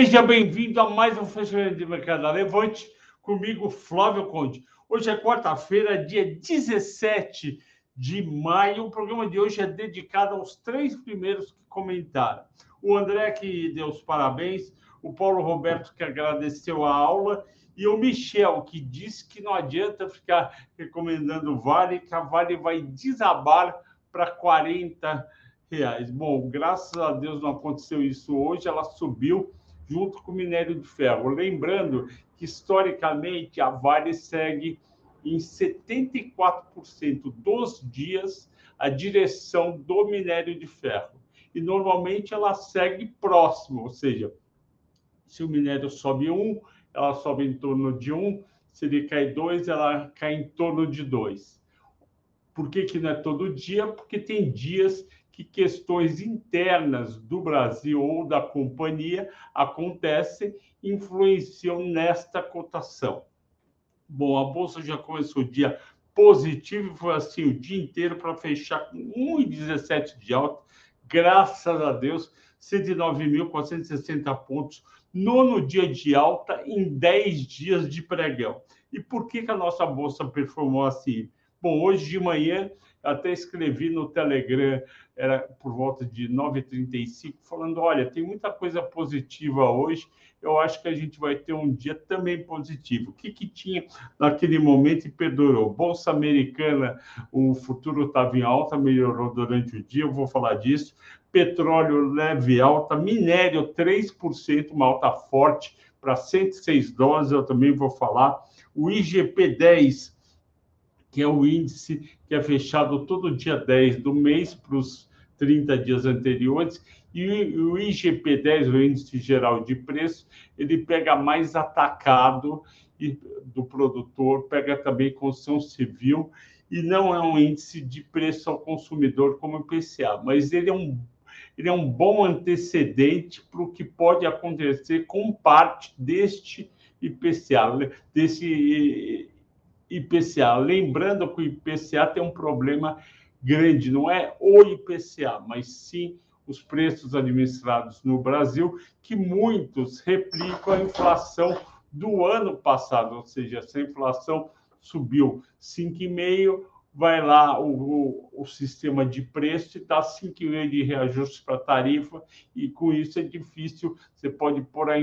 Seja bem-vindo a mais um fechamento de mercado Levante, comigo, Flávio Conde. Hoje é quarta-feira, dia 17 de maio. O programa de hoje é dedicado aos três primeiros que comentaram. O André, que deu os parabéns, o Paulo Roberto, que agradeceu a aula, e o Michel, que disse que não adianta ficar recomendando Vale, que a Vale vai desabar para 40 reais. Bom, graças a Deus não aconteceu isso hoje, ela subiu junto com o minério de ferro. Lembrando que, historicamente, a Vale segue em 74% dos dias a direção do minério de ferro. E, normalmente, ela segue próximo, ou seja, se o minério sobe um, ela sobe em torno de um, se ele cai dois, ela cai em torno de dois. Por que, que não é todo dia? Porque tem dias que questões internas do Brasil ou da companhia acontecem influenciam nesta cotação. Bom, a bolsa já começou o dia positivo, foi assim o dia inteiro para fechar com 1,17 de alta, graças a Deus, 109.460 pontos, nono dia de alta em 10 dias de pregão. E por que, que a nossa bolsa performou assim? Bom, hoje de manhã até escrevi no Telegram, era por volta de 9h35, falando: olha, tem muita coisa positiva hoje, eu acho que a gente vai ter um dia também positivo. O que, que tinha naquele momento e perdurou? Bolsa Americana, o futuro estava em alta, melhorou durante o dia, eu vou falar disso. Petróleo leve alta, minério 3%, uma alta forte para 106 dólares, eu também vou falar. O IGP 10 que é o índice que é fechado todo dia 10 do mês para os 30 dias anteriores, e o IGP-10, o índice geral de preço, ele pega mais atacado do produtor, pega também construção civil, e não é um índice de preço ao consumidor como o IPCA, mas ele é um, ele é um bom antecedente para o que pode acontecer com parte deste IPCA, desse IPCA. Lembrando que o IPCA tem um problema grande, não é o IPCA, mas sim os preços administrados no Brasil, que muitos replicam a inflação do ano passado, ou seja, essa inflação subiu 5,5%, vai lá o, o, o, sistema de preço e dá 5,5% de reajuste para a tarifa, e com isso é difícil, você pode pôr a,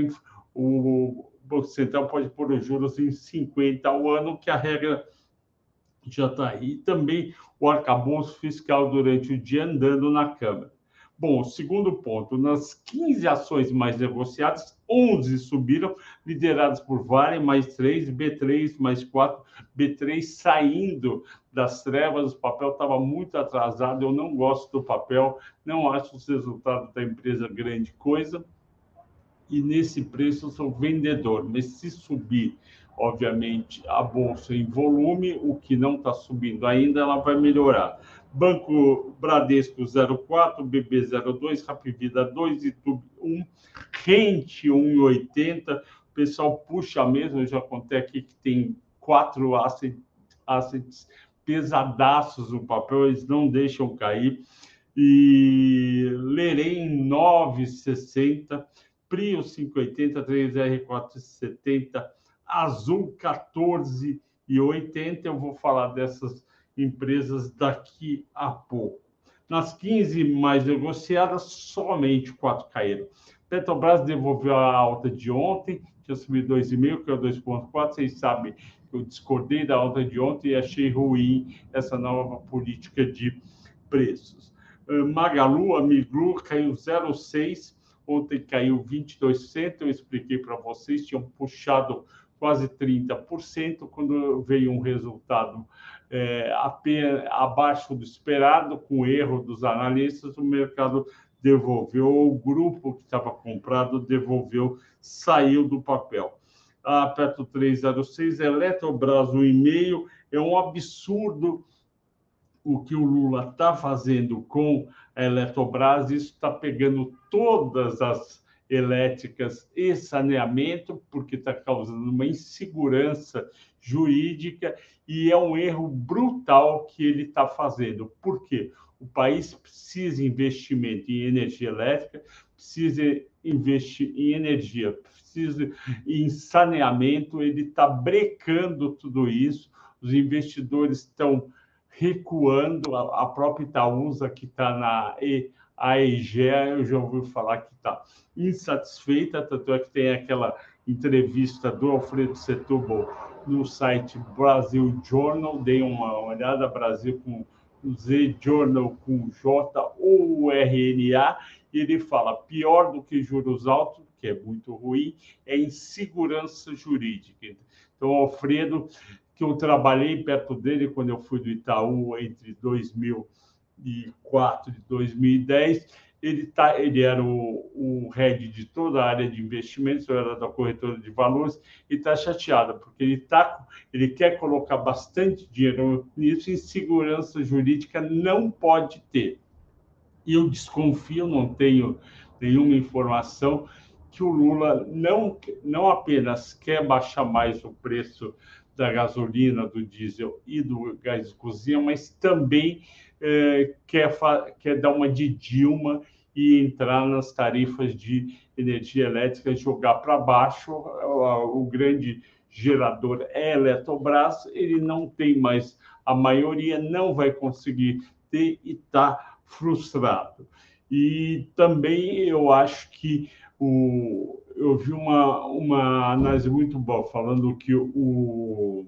o, Banco Central pode pôr os juros em 50 ao ano, que a regra já está aí. E também o arcabouço fiscal durante o dia andando na Câmara. Bom, segundo ponto, nas 15 ações mais negociadas, 11 subiram, lideradas por Vale, mais 3, B3, mais 4, B3 saindo das trevas, o papel estava muito atrasado, eu não gosto do papel, não acho os resultados da empresa grande coisa, e nesse preço eu sou vendedor. Mas se subir, obviamente, a bolsa em volume, o que não está subindo ainda, ela vai melhorar. Banco Bradesco 04, BB 02, Rapvida 2, YouTube 1, Rente 1,80. O pessoal puxa mesmo, eu já contei aqui que tem quatro assets, assets pesadaços no papel, eles não deixam cair. E lerei em 9,60 Prio 580, 3R470, Azul 14 e 80. Eu vou falar dessas empresas daqui a pouco. Nas 15 mais negociadas, somente quatro caíram. Petrobras devolveu a alta de ontem, tinha subido 2,5, que é o 2,4. Vocês sabem eu discordei da alta de ontem e achei ruim essa nova política de preços. Magalu, a Miglu, caiu 0,6 Ontem caiu 22%, eu expliquei para vocês, tinham puxado quase 30%, quando veio um resultado é, apenas, abaixo do esperado, com erro dos analistas, o mercado devolveu, o grupo que estava comprado devolveu, saiu do papel. A Petro 306, Eletrobras 1,5, é um absurdo o que o Lula está fazendo com a Eletrobras, isso está pegando todas as elétricas e saneamento, porque está causando uma insegurança jurídica e é um erro brutal que ele está fazendo. Por quê? O país precisa de investimento em energia elétrica, precisa investir em energia, precisa em saneamento, ele está brecando tudo isso, os investidores estão recuando, a, própria Itaúsa, que está na AEG, eu já ouvi falar que está insatisfeita, tanto é que tem aquela entrevista do Alfredo Setúbal no site Brasil Journal, dei uma olhada, Brasil com Z Journal com J ou RNA, e ele fala pior do que juros altos, que é muito ruim, é insegurança jurídica. Então, Alfredo, que eu trabalhei perto dele quando eu fui do Itaú entre 2004 e 2010, ele, tá, ele era o, o head de toda a área de investimentos, eu era da corretora de valores, e está chateado, porque ele, tá, ele quer colocar bastante dinheiro nisso, e segurança jurídica não pode ter. E eu desconfio, não tenho nenhuma informação, que o Lula não, não apenas quer baixar mais o preço da gasolina, do diesel e do gás de cozinha, mas também é, quer, quer dar uma de Dilma e entrar nas tarifas de energia elétrica, jogar para baixo. O, grande gerador é Eletrobras, ele não tem mais a maioria, não vai conseguir ter e está frustrado. E também eu acho que o, eu vi uma, uma análise muito boa falando que o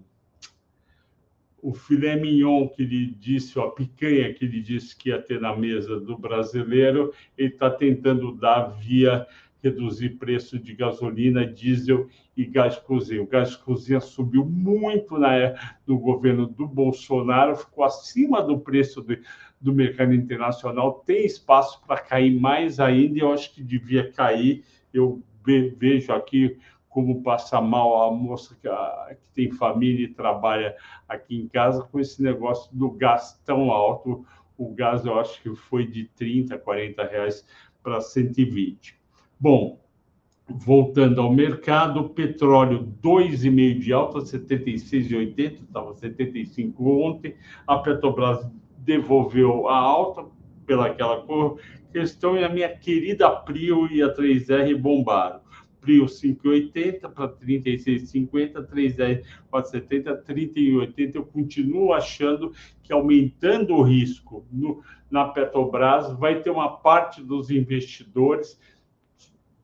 o filé mignon que ele disse, a picanha que ele disse que ia ter na mesa do brasileiro, ele está tentando dar via reduzir preço de gasolina, diesel e gás cozinha. O gás cozinha subiu muito na, no governo do Bolsonaro, ficou acima do preço do, do mercado internacional, tem espaço para cair mais ainda, e eu acho que devia cair. Eu vejo aqui como passa mal a moça que, a, que, tem família e trabalha aqui em casa com esse negócio do gás tão alto. O gás, eu acho que foi de 30, 40 reais para 120. Bom, voltando ao mercado, petróleo 2,5 de alta, 76,80, estava 75 ontem. A Petrobras devolveu a alta pelaquela questão e a minha querida Prio e a 3R bombaram. Prio 5,80 para 36,50, 3,10 4,70, 30,80. Eu continuo achando que aumentando o risco no, na Petrobras, vai ter uma parte dos investidores,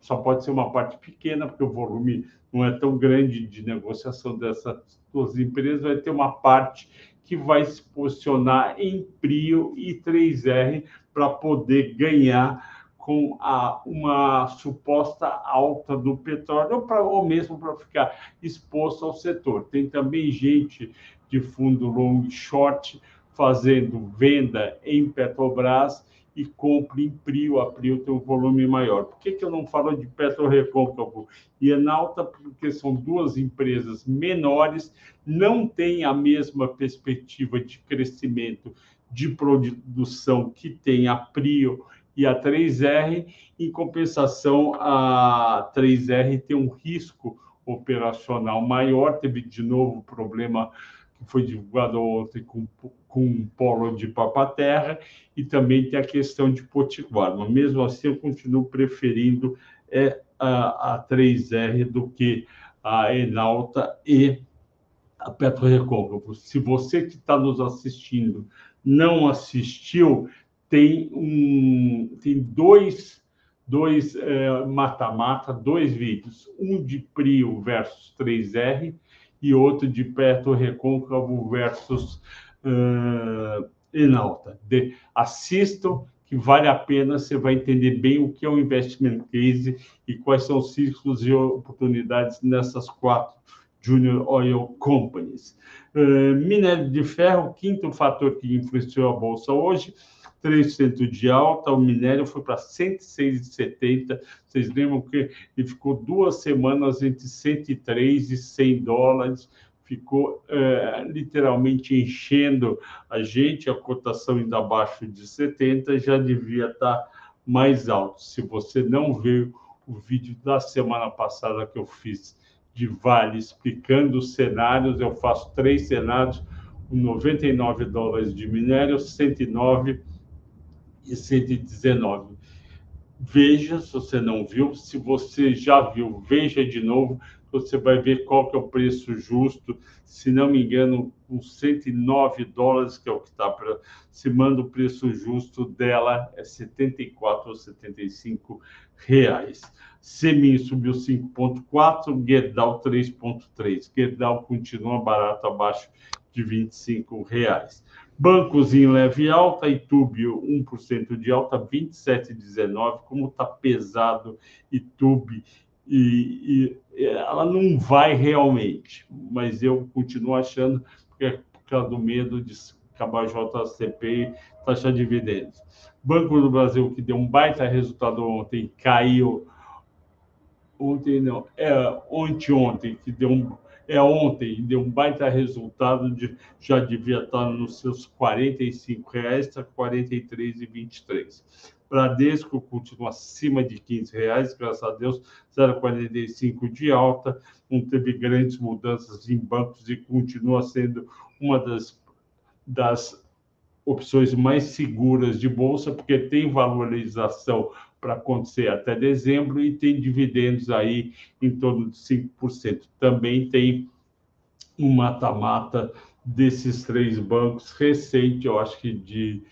só pode ser uma parte pequena, porque o volume não é tão grande de negociação dessas duas empresas, vai ter uma parte que vai se posicionar em Prio e 3R para poder ganhar com a, uma suposta alta do petróleo, pra, ou mesmo para ficar exposto ao setor. Tem também gente de fundo long short fazendo venda em Petrobras e compra em Prio. A Prio tem um volume maior. Por que, que eu não falo de Petro Recôncavo e Enalta? Porque são duas empresas menores, não têm a mesma perspectiva de crescimento de produção que tem a Prio e a 3R. Em compensação, a 3R tem um risco operacional maior, teve de novo problema que foi divulgado ontem com, com um polo de papaterra e também tem a questão de potiguar. Mas mesmo assim, eu continuo preferindo é, a, a 3R do que a Enalta e a Petro Recôncavo. Se você que está nos assistindo não assistiu, tem, um, tem dois dois é, mata-mata, é, dois vídeos, um de Prio versus 3R e outro de Petro Recôncavo versus uh, Enalta. De, assistam, que vale a pena, você vai entender bem o que é um investment case e quais são os ciclos e oportunidades nessas quatro Junior Oil Companies. Uh, minério de ferro, quinto fator que influenciou a bolsa hoje, 3% de alta, o minério foi para 106,70. Vocês lembram que ele ficou duas semanas entre 103 e 100 dólares, ficou é, literalmente enchendo a gente, a cotação ainda abaixo de 70 já devia estar mais alto. Se você não viu o vídeo da semana passada que eu fiz de Vale explicando os cenários, eu faço três cenários, 99 dólares de minério, 109 e 119. veja se você não viu. Se você já viu, veja de novo. Você vai ver qual que é o preço justo. Se não me engano, uns 109 dólares, que é o que está para se manda o preço justo dela, é 74 ou 75 reais. Semin subiu 5,4, Gerdau 3,3. Gerdau continua barato, abaixo de 25 reais. Bancos em leve alta, Itube 1% de alta, 27,19. Como está pesado Itube e, e, ela não vai realmente, mas eu continuo achando que é por causa do medo de acabar JCP e taxa de dividendos. Banco do Brasil, que deu um baita resultado ontem, caiu. Ontem não, é ontem, ontem, que deu um é ontem, deu um baita resultado, de, já devia estar nos seus R$ reais, está R$ 43,23. Bradesco continua acima de R$ reais, graças a Deus, 0,45 de alta, não teve grandes mudanças em bancos e continua sendo uma das, das opções mais seguras de bolsa, porque tem valorização para acontecer até dezembro e tem dividendos aí em torno de 5%. Também tem um mata-mata desses três bancos recente, eu acho que de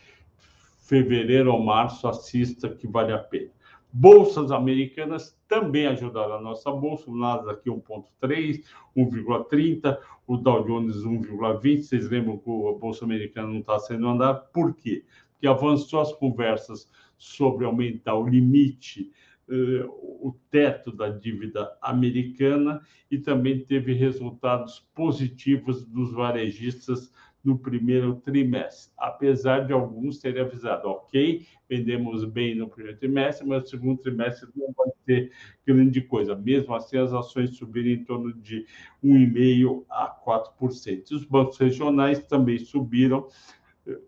fevereiro ou março, assista que vale a pena. Bolsas americanas também ajudaram a nossa bolsa, o Nasdaq 1,3, 1,30, o Dow Jones 1,20. Vocês lembram que a bolsa americana não está sendo andada? Por quê? Porque avançou as conversas sobre aumentar o limite, eh, o teto da dívida americana e também teve resultados positivos dos varejistas no primeiro trimestre, apesar de alguns terem avisado, ok, vendemos bem no primeiro trimestre, mas no segundo trimestre não vai ter grande coisa. Mesmo assim, as ações subiram em torno de 1,5% a 4%. Os bancos regionais também subiram,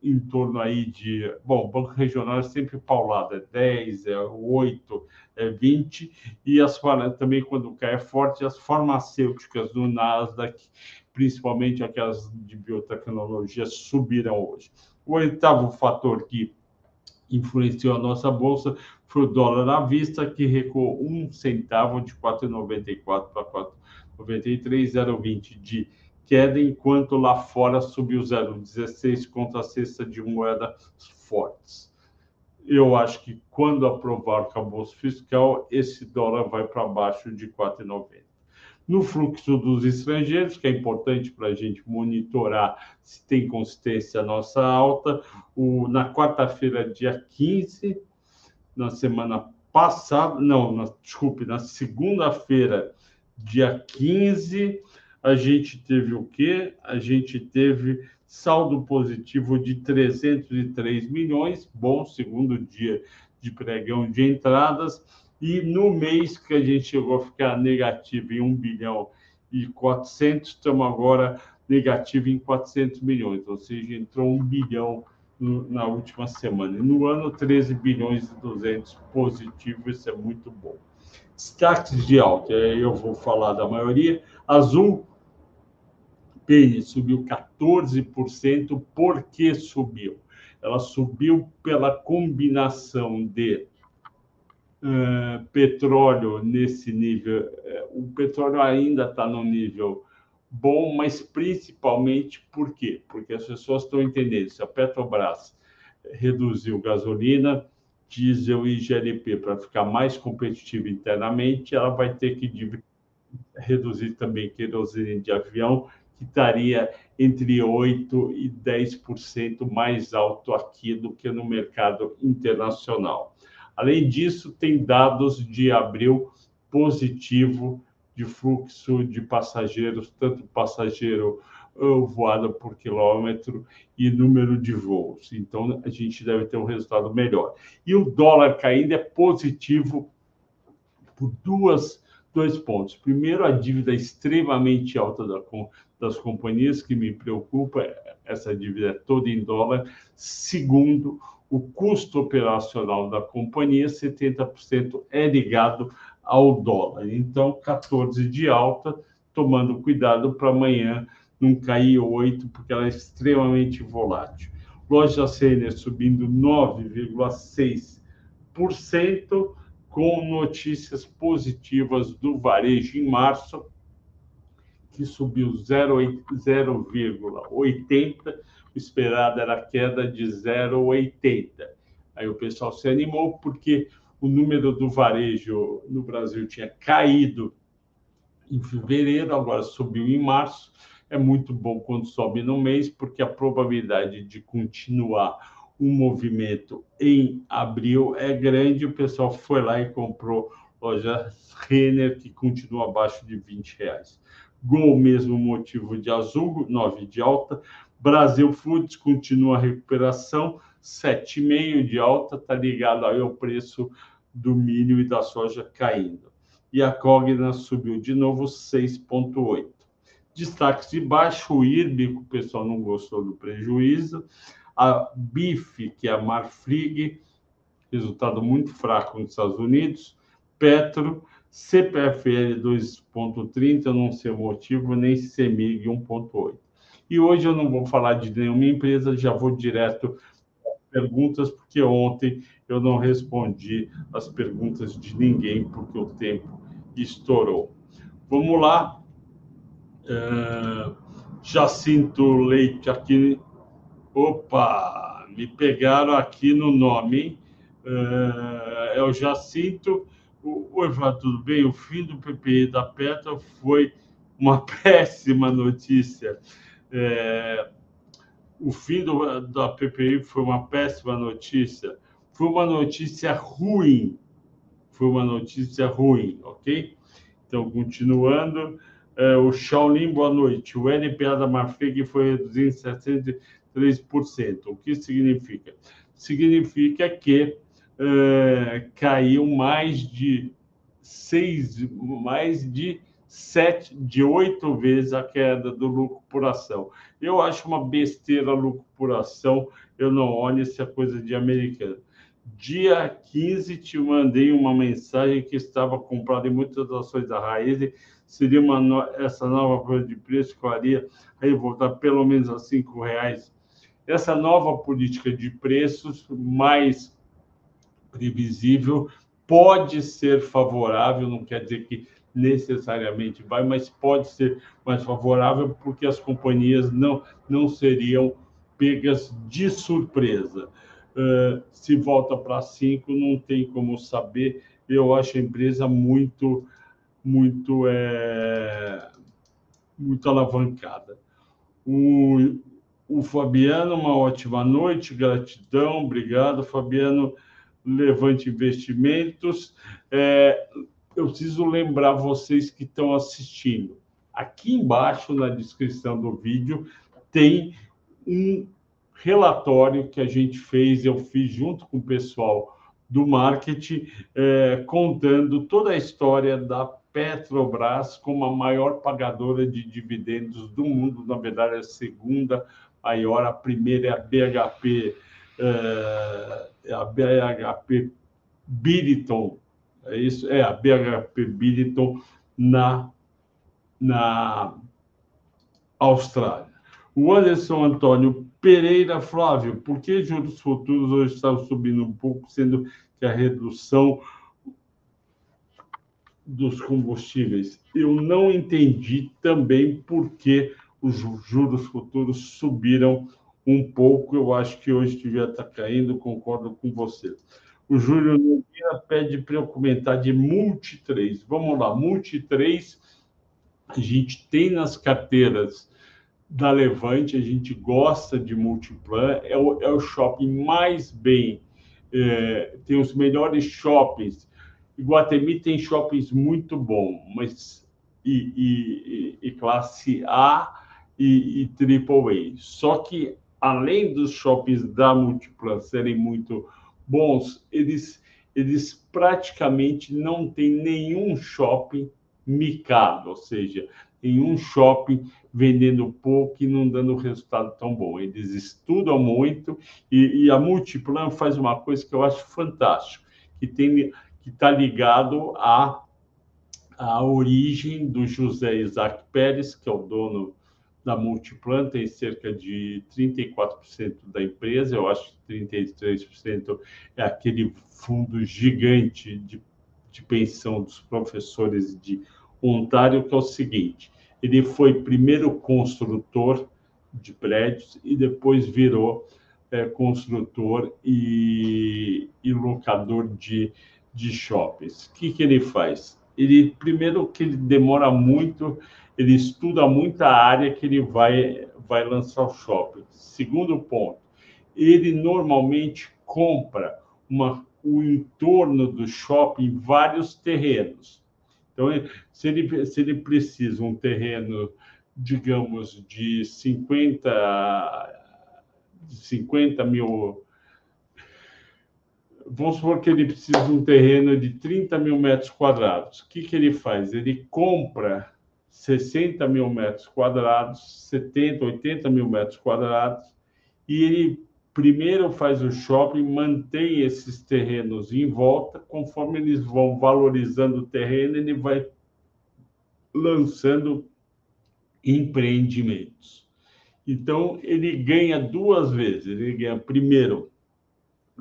em torno aí de. Bom, o Banco Regional é sempre paulado, é 10, é 8, é 20, e as também, quando cai é forte, as farmacêuticas do Nasdaq, principalmente aquelas de biotecnologia, subiram hoje. O oitavo fator que influenciou a nossa bolsa foi o dólar à vista, que recuou um centavo de 4,94 para 4,93, 0,20 de queda, enquanto lá fora subiu 0,16 contra a cesta de moeda fortes. Eu acho que quando aprovar o cabouço fiscal, esse dólar vai para baixo de 4,90. No fluxo dos estrangeiros, que é importante para a gente monitorar se tem consistência a nossa alta, o, na quarta-feira, dia 15, na semana passada, não, na, desculpe, na segunda-feira, dia 15, a gente teve o quê? A gente teve saldo positivo de 303 milhões, bom segundo dia de pregão de entradas, e no mês que a gente chegou a ficar negativo em 1 bilhão e 400, estamos agora negativo em 400 milhões, ou seja, entrou 1 bilhão na última semana. No ano, 13 bilhões e 200 positivo, isso é muito bom. Destaques de alta, eu vou falar da maioria. Azul, PN subiu 14%. Por que subiu? Ela subiu pela combinação de uh, petróleo nesse nível. Uh, o petróleo ainda está no nível bom, mas principalmente por quê? Porque as pessoas estão entendendo. Se a Petrobras reduziu gasolina, diesel e GLP para ficar mais competitiva internamente, ela vai ter que reduzir também querosene de avião que estaria entre 8% e 10% mais alto aqui do que no mercado internacional. Além disso, tem dados de abril positivo de fluxo de passageiros, tanto passageiro eh, voado por quilômetro e número de voos. Então, a gente deve ter um resultado melhor. E o dólar caindo é positivo por duas, dois pontos. Primeiro, a dívida extremamente alta da, das companhias que me preocupa, essa dívida é toda em dólar. Segundo, o custo operacional da companhia, 70% é ligado ao dólar. Então, 14 de alta, tomando cuidado para amanhã não cair 8, porque ela é extremamente volátil. Loja Sênior subindo 9,6%, com notícias positivas do varejo em março, que subiu 0,80, o esperado era queda de 0,80. Aí o pessoal se animou porque o número do varejo no Brasil tinha caído em fevereiro, agora subiu em março. É muito bom quando sobe no mês, porque a probabilidade de continuar o movimento em abril é grande. O pessoal foi lá e comprou loja Renner, que continua abaixo de 20 reais. Gol, mesmo motivo de azul, 9 de alta. Brasil Foods continua a recuperação, 7,5 de alta, está ligado aí ao preço do milho e da soja caindo. E a Cogna subiu de novo 6,8. Destaques de baixo, o IRB, o pessoal não gostou do prejuízo. A BIF, que é a Marfrig, resultado muito fraco nos Estados Unidos. Petro, CPFL 2,30, não sei o motivo, nem CEMIG 1,8. E hoje eu não vou falar de nenhuma empresa, já vou direto perguntas, porque ontem eu não respondi as perguntas de ninguém, porque o tempo estourou. Vamos lá. Uh, Jacinto Leite aqui. Opa, me pegaram aqui no nome. Uh, é o Jacinto. Oi, Flávio, tudo bem? O fim do PPI da Petra foi uma péssima notícia. É, o fim do, da PPI foi uma péssima notícia. Foi uma notícia ruim. Foi uma notícia ruim, ok? Então, continuando. É, o Shaolin, boa noite. O NPA da Marfrig foi reduzido em 73%. O que significa? Significa que é, caiu mais de seis, mais de sete, de oito vezes a queda do lucro por ação. Eu acho uma besteira lucro por ação, eu não olho essa coisa de americano. Dia 15 te mandei uma mensagem que estava comprada em muitas ações da Raiz, seria uma essa nova coisa de preço que faria aí voltar pelo menos a cinco reais. Essa nova política de preços mais previsível pode ser favorável, não quer dizer que necessariamente vai, mas pode ser mais favorável porque as companhias não, não seriam pegas de surpresa. Uh, se volta para cinco, não tem como saber. Eu acho a empresa muito, muito, é, muito alavancada. O, o Fabiano, uma ótima noite, gratidão, obrigado, Fabiano. Levante Investimentos. É, eu preciso lembrar vocês que estão assistindo. Aqui embaixo na descrição do vídeo tem um relatório que a gente fez, eu fiz junto com o pessoal do marketing, é, contando toda a história da Petrobras como a maior pagadora de dividendos do mundo. Na verdade, é a segunda maior, a primeira é a BHP, é, é a BHP Billiton, é isso, é a BHP Billiton na, na Austrália. O Anderson Antônio Pereira Flávio, por que juros futuros hoje estão subindo um pouco, sendo que a redução dos combustíveis? Eu não entendi também por que os juros futuros subiram um pouco. Eu acho que hoje devia estar caindo, concordo com você. O Júlio Nogueira pede para eu comentar de Multi 3. Vamos lá, Multi 3, a gente tem nas carteiras da Levante, a gente gosta de Multiplan, é o, é o shopping mais bem, é, tem os melhores shoppings. Iguatemi tem shoppings muito bons, mas e, e, e classe A e, e AAA. Só que, além dos shoppings da Multiplan serem muito bons, eles, eles praticamente não têm nenhum shopping micado, ou seja, nenhum shopping vendendo pouco e não dando resultado tão bom. Eles estudam muito e, e a Multiplan faz uma coisa que eu acho fantástico, que tem que está ligado à, à origem do José Isaac Pérez, que é o dono da Multiplan tem cerca de 34% da empresa, eu acho que 33% é aquele fundo gigante de, de pensão dos professores de Ontário, que é o seguinte: ele foi primeiro construtor de prédios e depois virou é, construtor e, e, locador de, de shoppings. O que, que ele faz? Ele primeiro que ele demora muito ele estuda muito a área que ele vai, vai lançar o shopping. Segundo ponto, ele normalmente compra uma, o entorno do shopping vários terrenos. Então, se ele, se ele precisa um terreno, digamos, de 50, 50 mil. Vamos supor que ele precisa de um terreno de 30 mil metros quadrados. O que, que ele faz? Ele compra 60 mil metros quadrados, 70, 80 mil metros quadrados, e ele primeiro faz o shopping, mantém esses terrenos em volta, conforme eles vão valorizando o terreno, ele vai lançando empreendimentos. Então, ele ganha duas vezes. Ele ganha, primeiro,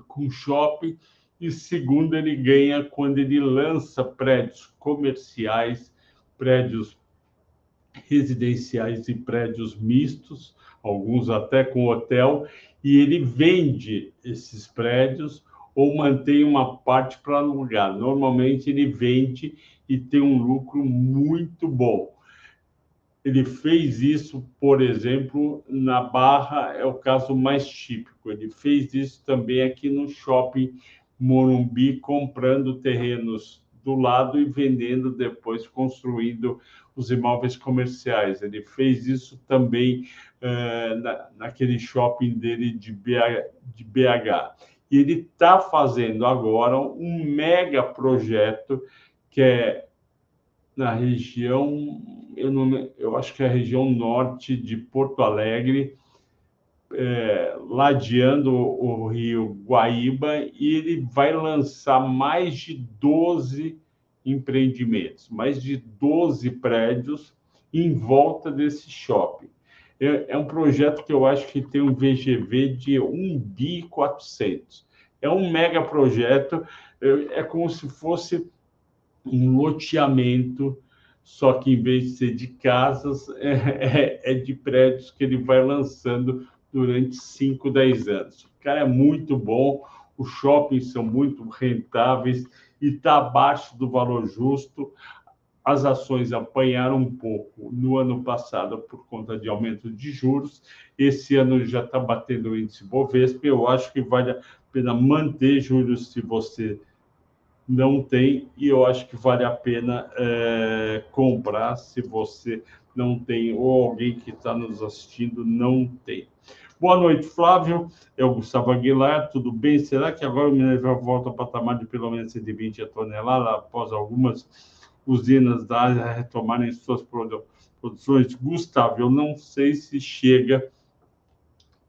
com shopping, e segundo, ele ganha quando ele lança prédios comerciais, prédios residenciais e prédios mistos, alguns até com hotel, e ele vende esses prédios ou mantém uma parte para alugar. Normalmente ele vende e tem um lucro muito bom. Ele fez isso, por exemplo, na Barra, é o caso mais típico. Ele fez isso também aqui no shopping Morumbi, comprando terrenos do lado e vendendo depois, construindo os imóveis comerciais. Ele fez isso também uh, na, naquele shopping dele de BH. De BH. E ele está fazendo agora um mega projeto que é na região, eu, não, eu acho que é a região norte de Porto Alegre, é, ladeando o rio Guaíba, e ele vai lançar mais de 12 empreendimentos, mais de 12 prédios em volta desse shopping. É, é um projeto que eu acho que tem um VGV de 1 bi 400. É um mega projeto, é, é como se fosse um loteamento, só que em vez de ser de casas, é, é, é de prédios que ele vai lançando durante 5, 10 anos. O cara é muito bom, os shoppings são muito rentáveis e está abaixo do valor justo. As ações apanharam um pouco no ano passado por conta de aumento de juros. Esse ano já está batendo o índice Bovespa. Eu acho que vale a pena manter juros se você não tem, e eu acho que vale a pena é, comprar se você não tem, ou alguém que está nos assistindo não tem. Boa noite, Flávio. É o Gustavo Aguilar. Tudo bem? Será que agora o minério volta ao patamar de pelo menos 120 a tonelada após algumas usinas da área retomarem suas produções? Gustavo, eu não sei se chega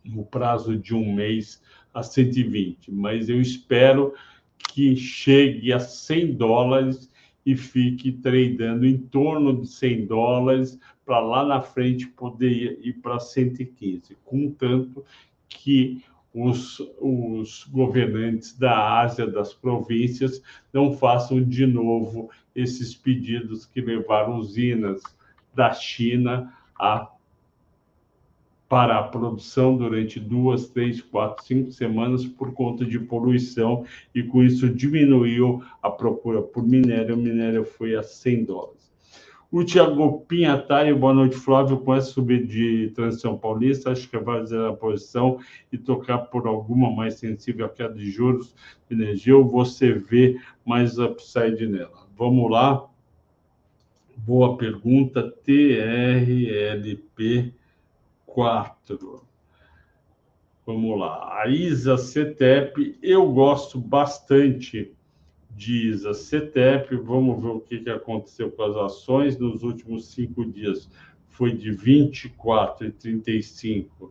no prazo de um mês a 120, mas eu espero que chegue a 100 dólares e fique tradando em torno de 100 dólares para lá na frente poder ir para 115, contanto que os, os governantes da Ásia, das províncias, não façam de novo esses pedidos que levaram usinas da China a para a produção durante duas, três, quatro, cinco semanas por conta de poluição e com isso diminuiu a procura por minério. O minério foi a 100 dólares. O Thiago Pinhatari, boa noite, Flávio. Com essa subida de transição paulista, acho que vai fazer a posição e tocar por alguma mais sensível à queda de juros de energia, ou você vê mais upside nela? Vamos lá. Boa pergunta. TRLP 4. Vamos lá. A ISA CETEP, eu gosto bastante diz a CETEP, vamos ver o que, aconteceu com as ações nos últimos cinco dias. Foi de 24,35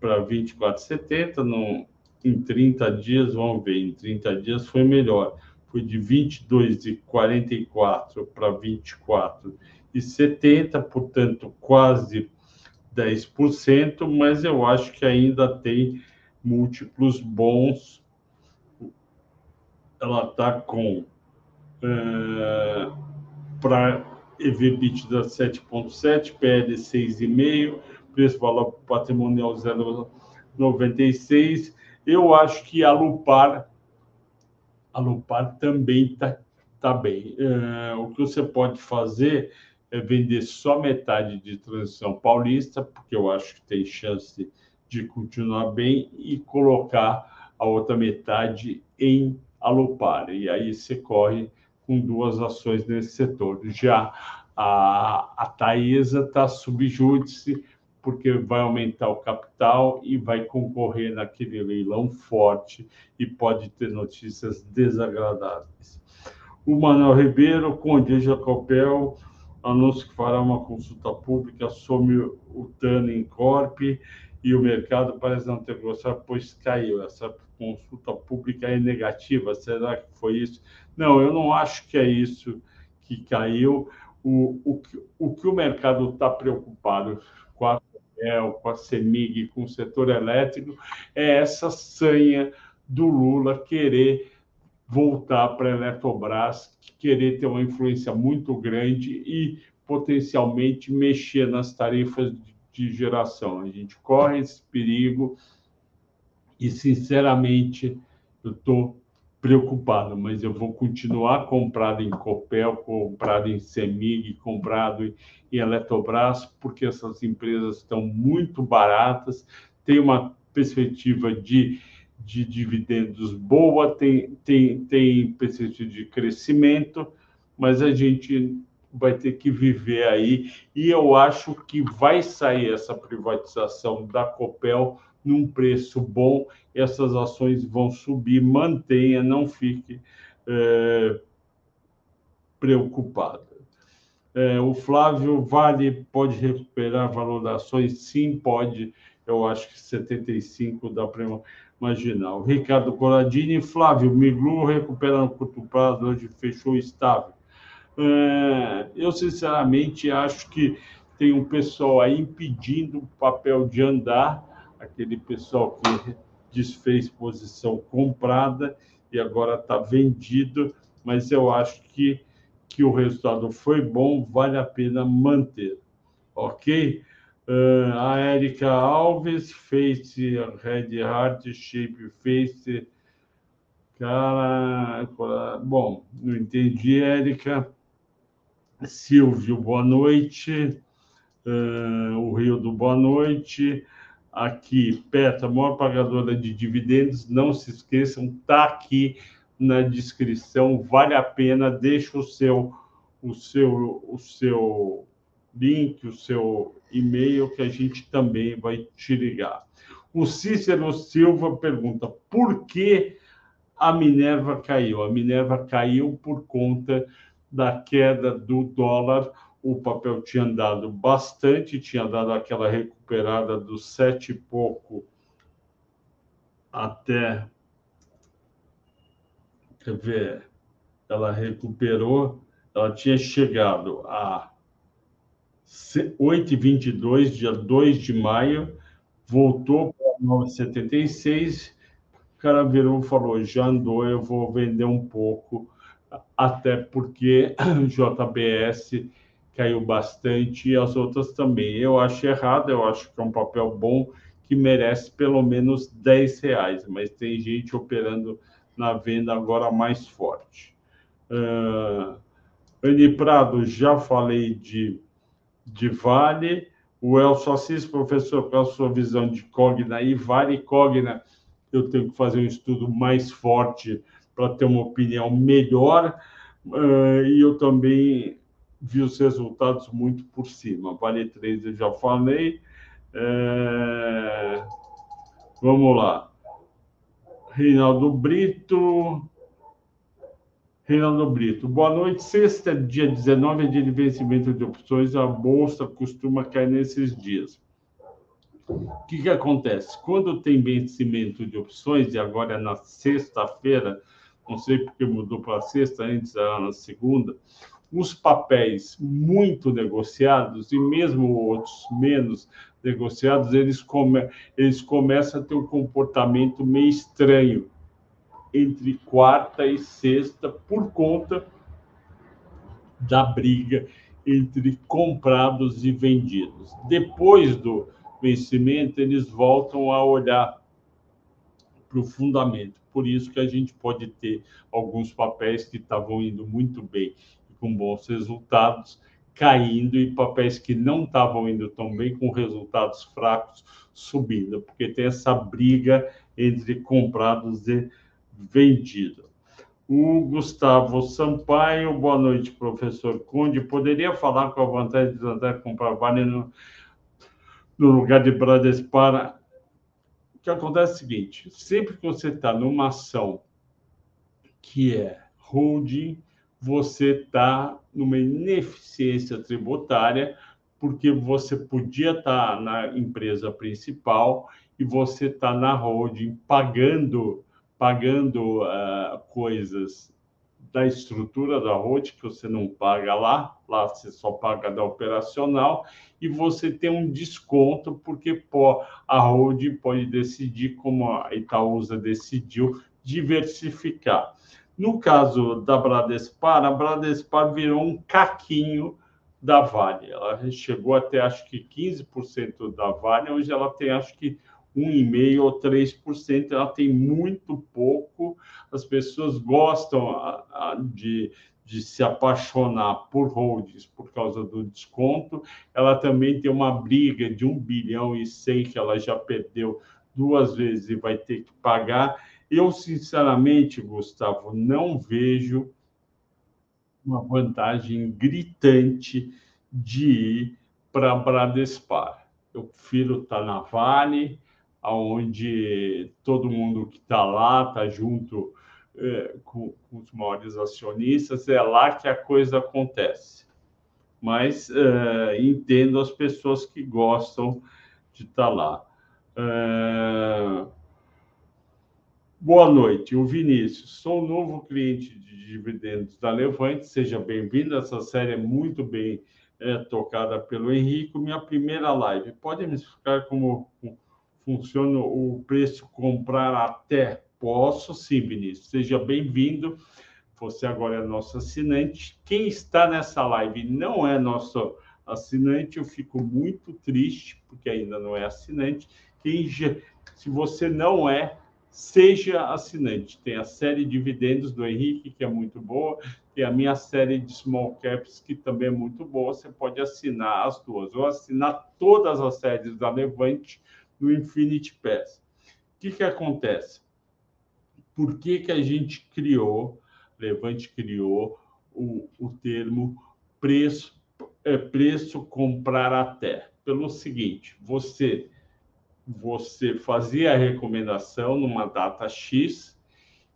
para 24,70. No, em 30 dias, vamos ver, em 30 dias foi melhor. Foi de 22,44 para 24,70, portanto, quase 10%, mas eu acho que ainda tem múltiplos bons. Ela está com é, para EV/EBITDA 7,7, PL 6,5, preço valor patrimonial 0,96. Eu acho que a Lupar, a Lupar também está tá bem. É, o que você pode fazer é vender só metade de transição paulista, porque eu acho que tem chance de continuar bem, e colocar a outra metade em Alupar. E aí você corre com duas ações nesse setor. Já a, a Taesa está subjúdice, porque vai aumentar o capital e vai concorrer naquele leilão forte e pode ter notícias desagradáveis. O Manuel Ribeiro, Conde Jacopel, anúncio que fará uma consulta pública, assume o Tanning Corp e o mercado parece não ter gostado, pois caiu. Essa consulta pública é negativa. Será que foi isso? Não, eu não acho que é isso que caiu. O, o, o que o mercado está preocupado com a Copel, com a CEMIG, com o setor elétrico, é essa sanha do Lula querer voltar para a Eletrobras, querer ter uma influência muito grande e potencialmente mexer nas tarifas de geração. A gente corre esse perigo e, sinceramente, eu estou preocupado, mas eu vou continuar comprado em Copel, comprado em Semig, comprado em Eletrobras, porque essas empresas estão muito baratas, tem uma perspectiva de de dividendos boa, tem, tem, tem perspectiva de crescimento, mas a gente vai ter que viver aí. E eu acho que vai sair essa privatização da Copel num preço bom, essas ações vão subir, mantenha, não fique é, preocupado. É, o Flávio Vale pode recuperar valor das ações? Sim, pode. Eu acho que 75 dá para marginal. Ricardo Coradini, Flávio, Miglu recupera no curto prazo, hoje fechou estável. É, eu, sinceramente, acho que tem um pessoal aí impedindo o papel de andar, aquele pessoal que desfez posição comprada e agora está vendido, mas eu acho que, que o resultado foi bom, vale a pena manter. Ok? Uh, a Érica Alves, Face Red Heart, Shape Face. Cara, bom, não entendi, Érica. Silvio, boa noite. Uh, o Rio do Boa Noite. Aqui, Petra, maior pagadora de dividendos. Não se esqueçam, tá aqui na descrição. Vale a pena. Deixa o seu, o seu, o seu link, o seu e-mail, que a gente também vai te ligar. O Cícero Silva pergunta: por que a Minerva caiu? A Minerva caiu por conta da queda do dólar. O papel tinha andado bastante, tinha dado aquela recuperada dos sete e pouco até. Quer ver? Ela recuperou, ela tinha chegado a 8,22, dia 2 de maio, voltou para 9,76. O cara virou e falou: já andou, eu vou vender um pouco, até porque JBS caiu bastante e as outras também. Eu acho errado, eu acho que é um papel bom que merece pelo menos 10 reais, mas tem gente operando na venda agora mais forte. Uh, Ani Prado, já falei de de Vale. O Elcio Assis, professor, qual a sua visão de Cogna e Vale? Cogna, eu tenho que fazer um estudo mais forte para ter uma opinião melhor. Uh, e eu também vi os resultados muito por cima. Vale 3 eu já falei. É... Vamos lá. Reinaldo Brito. Reinaldo Brito. Boa noite. Sexta, dia 19, é dia de vencimento de opções. A bolsa costuma cair nesses dias. O que, que acontece? Quando tem vencimento de opções, e agora é na sexta-feira, não sei porque mudou para sexta, antes era na segunda, os papéis muito negociados, e mesmo outros menos negociados, eles, come, eles começam a ter um comportamento meio estranho entre quarta e sexta por conta da briga entre comprados e vendidos. Depois do vencimento, eles voltam a olhar para o fundamento. Por isso que a gente pode ter alguns papéis que estavam indo muito bem e com bons resultados caindo e papéis que não estavam indo tão bem com resultados fracos subindo, porque tem essa briga entre comprados e vendidos. O Gustavo Sampaio, boa noite, professor Conde. Poderia falar com a vantagem de andar comprar Vale no, no lugar de Bradespar? Que acontece é o seguinte: sempre que você está numa ação que é holding, você está numa ineficiência tributária, porque você podia estar tá na empresa principal e você está na holding pagando pagando uh, coisas da estrutura da holding que você não paga lá, lá você só paga da operacional e você tem um desconto porque pô, a holding pode decidir como a Itaúsa decidiu diversificar. No caso da Bradespar, a Bradespar virou um caquinho da Vale. Ela chegou até acho que 15% da Vale, hoje ela tem acho que 1,5% ou 3%, ela tem muito pouco. As pessoas gostam de, de se apaixonar por holdings por causa do desconto. Ela também tem uma briga de 1 bilhão e 100 que ela já perdeu duas vezes e vai ter que pagar. Eu, sinceramente, Gustavo, não vejo uma vantagem gritante de ir para Bradespar. Eu prefiro estar na Vale, onde todo mundo que está lá está junto é, com, com, os maiores acionistas, é lá que a coisa acontece. Mas é, entendo as pessoas que gostam de estar tá lá. É, Boa noite, o Vinícius. Sou novo cliente de dividendos da Levante. Seja bem-vindo. Essa série é muito bem é, tocada pelo Henrique. Minha primeira live. Pode me explicar como funciona o preço comprar até? Posso, sim, Vinícius. Seja bem-vindo. Você agora é nosso assinante. Quem está nessa live não é nosso assinante, eu fico muito triste, porque ainda não é assinante. Quem já, se você não é, seja assinante. Tem a série de dividendos do Henrique, que é muito boa, tem a minha série de small caps, que também é muito boa. Você pode assinar as duas, ou assinar todas as séries da Levante no Infinity Pass. O que, que acontece? Por que, que a gente criou, Levante criou o, o termo preço, é, preço comprar até? Pelo seguinte, você você fazia a recomendação numa data X,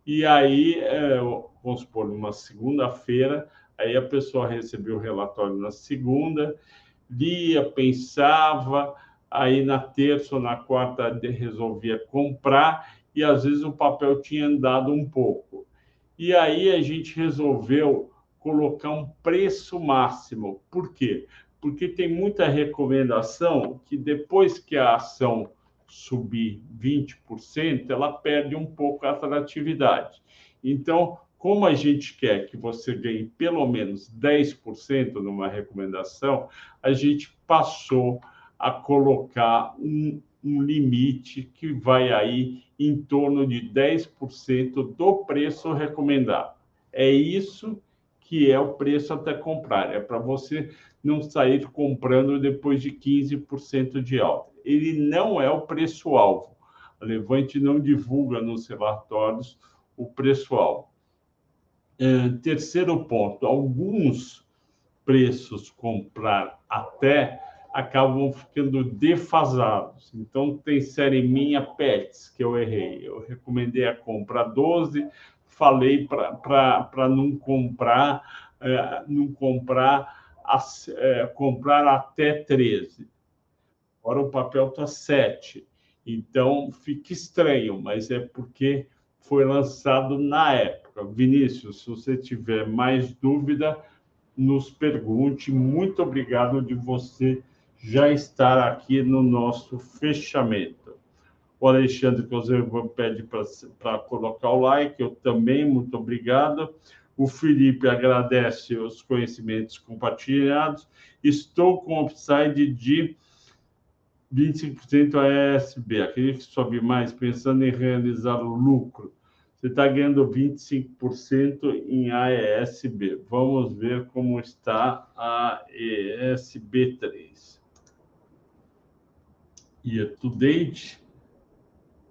e aí, é, vamos supor, numa segunda-feira, aí a pessoa recebeu o relatório na segunda, lia, pensava, aí na terça ou na quarta resolvia comprar, e às vezes o papel tinha andado um pouco. E aí a gente resolveu colocar um preço máximo. Por quê? Porque tem muita recomendação que depois que a ação subir 20%, ela perde um pouco a atratividade. Então, como a gente quer que você ganhe pelo menos 10% numa recomendação, a gente passou a colocar um, um limite que vai aí em torno de 10% do preço recomendado. É isso que é o preço até comprar. É para você não sair comprando depois de 15% de alta ele não é o preço-alvo. A Levante não divulga nos relatórios o preço-alvo. É, terceiro ponto, alguns preços comprar até acabam ficando defasados. Então, tem série minha PETs que eu errei. Eu recomendei a compra 12, falei para não comprar, é, não comprar, é, comprar até 13. Agora o papel está 7. Então fica estranho, mas é porque foi lançado na época. Vinícius, se você tiver mais dúvida, nos pergunte. Muito obrigado de você já estar aqui no nosso fechamento. O Alexandre Conservan pede para colocar o like, eu também, muito obrigado. O Felipe agradece os conhecimentos compartilhados. Estou com upside de 25% ASB, aquele que sobe mais, pensando em realizar o lucro. Você está ganhando 25% em AESB. Vamos ver como está a ESB3. Year to date,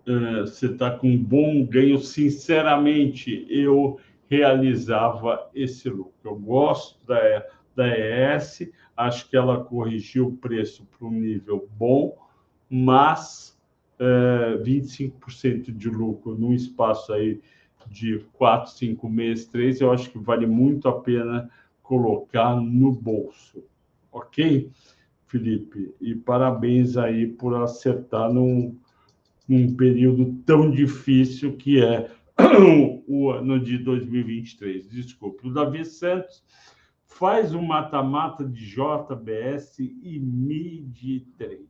uh, você está com um bom ganho. Sinceramente, eu realizava esse lucro. Eu gosto da, da ES, acho que ela corrigiu o preço para um nível bom, mas é, 25% de lucro num espaço aí de 4, 5 meses, 3, eu acho que vale muito a pena colocar no bolso. Ok, Felipe? E parabéns aí por acertar num, num período tão difícil que é o ano de 2023. Desculpe. O Davi Santos faz um mata-mata de JBS e MID 3.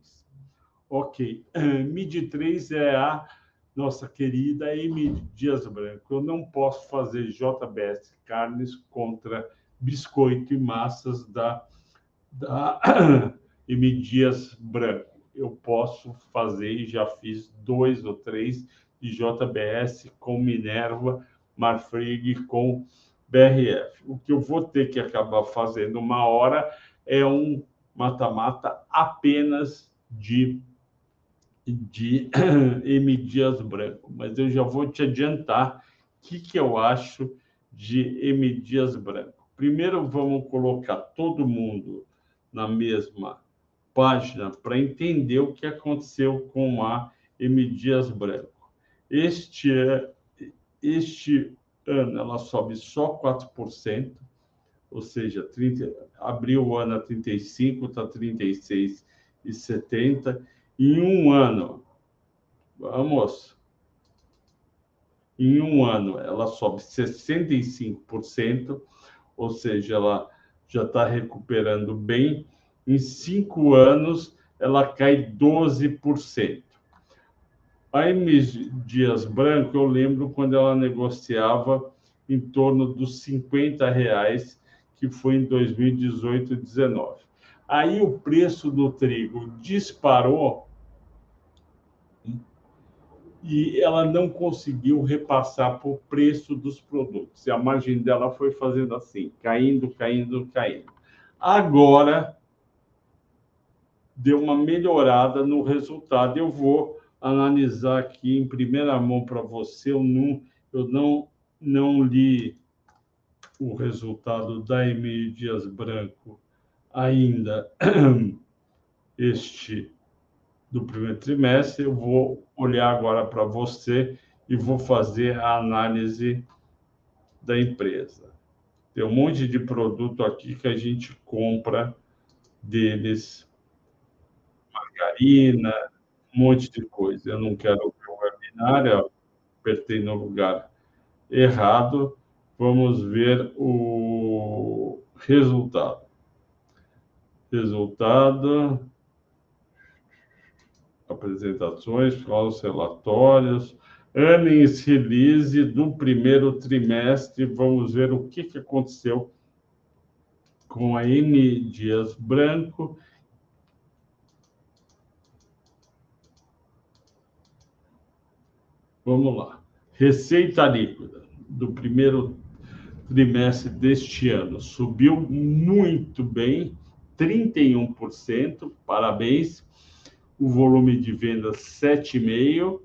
Ok. MID 3 é a nossa querida Emília Dias Branco. Eu não posso fazer JBS carnes contra biscoito e massas da, da Emília Dias Branco. Eu posso fazer e já fiz dois ou três de JBS com Minerva, Marfrig com BRF. O que eu vou ter que acabar fazendo uma hora é um mata-mata apenas de de M. Dias Branco, mas eu já vou te adiantar o que, que eu acho de M. Dias Branco. Primeiro, vamos colocar todo mundo na mesma página para entender o que aconteceu com a M. Dias Branco. Este, este ano ela sobe só 4%, ou seja, 30, abriu o ano a 35, está 36,70. Em um ano, vamos, em um ano ela sobe 65%, ou seja, ela já está recuperando bem. Em cinco anos, ela cai 12%. A M. Dias Branco, eu lembro quando ela negociava em torno dos 50 reais, que foi em 2018 e 2019. Aí o preço do trigo disparou e ela não conseguiu repassar por preço dos produtos. E a margem dela foi fazendo assim, caindo, caindo, caindo. Agora deu uma melhorada no resultado. Eu vou analisar aqui em primeira mão para você. Eu não, eu não, não li o resultado da Emílio Dias Branco ainda este do primeiro trimestre. Eu vou olhar agora para você e vou fazer a análise da empresa. Tem um monte de produto aqui que a gente compra deles, margarina, um monte de coisa. Eu não quero ver o webinar, apertei no lugar errado. Vamos ver o resultado. Resultado, apresentações, os relatórios, earnings release do primeiro trimestre. Vamos ver o que, que aconteceu com a M Dias Branco Vamos lá. Receita líquida do primeiro trimestre deste ano subiu muito bem, 31%, parabéns. O volume de vendas 7,5%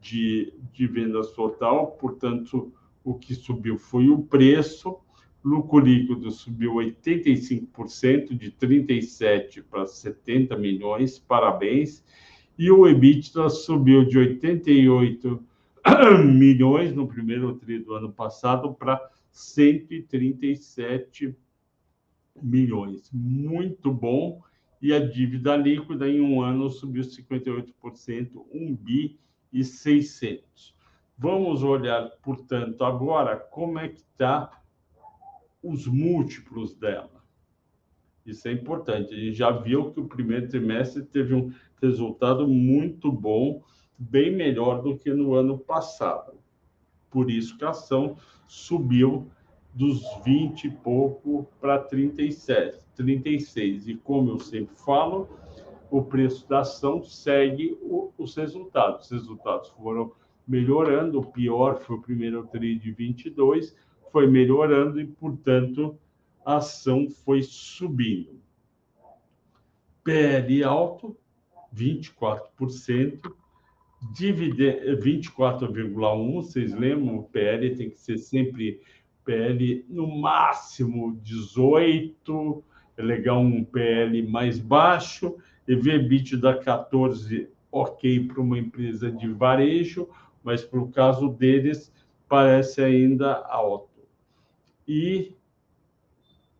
de, de vendas total, portanto, o que subiu foi o preço. Lucro líquido subiu 85%, de 37 para 70 milhões, parabéns. E o EBITDA subiu de 88 milhões no primeiro tri do ano passado para 137 milhões. Muito bom. E a dívida líquida em um ano subiu 58%, 1 bi e 600. Vamos olhar, portanto, agora como é que está os múltiplos dela. Isso é importante. A gente já viu que o primeiro trimestre teve um resultado muito bom, bem melhor do que no ano passado. Por isso que a ação subiu dos 20 e pouco para 37, 36. E como eu sempre falo, o preço da ação segue o, os resultados. Os resultados foram melhorando, o pior foi o primeiro TRI de 22, foi melhorando e, portanto, a ação foi subindo. PL alto, 24%, dividendo 24,1, vocês lembram, o PL tem que ser sempre PL no máximo 18, é legal um PL mais baixo, EV da 14, ok para uma empresa de varejo, mas para o caso deles parece ainda alto. E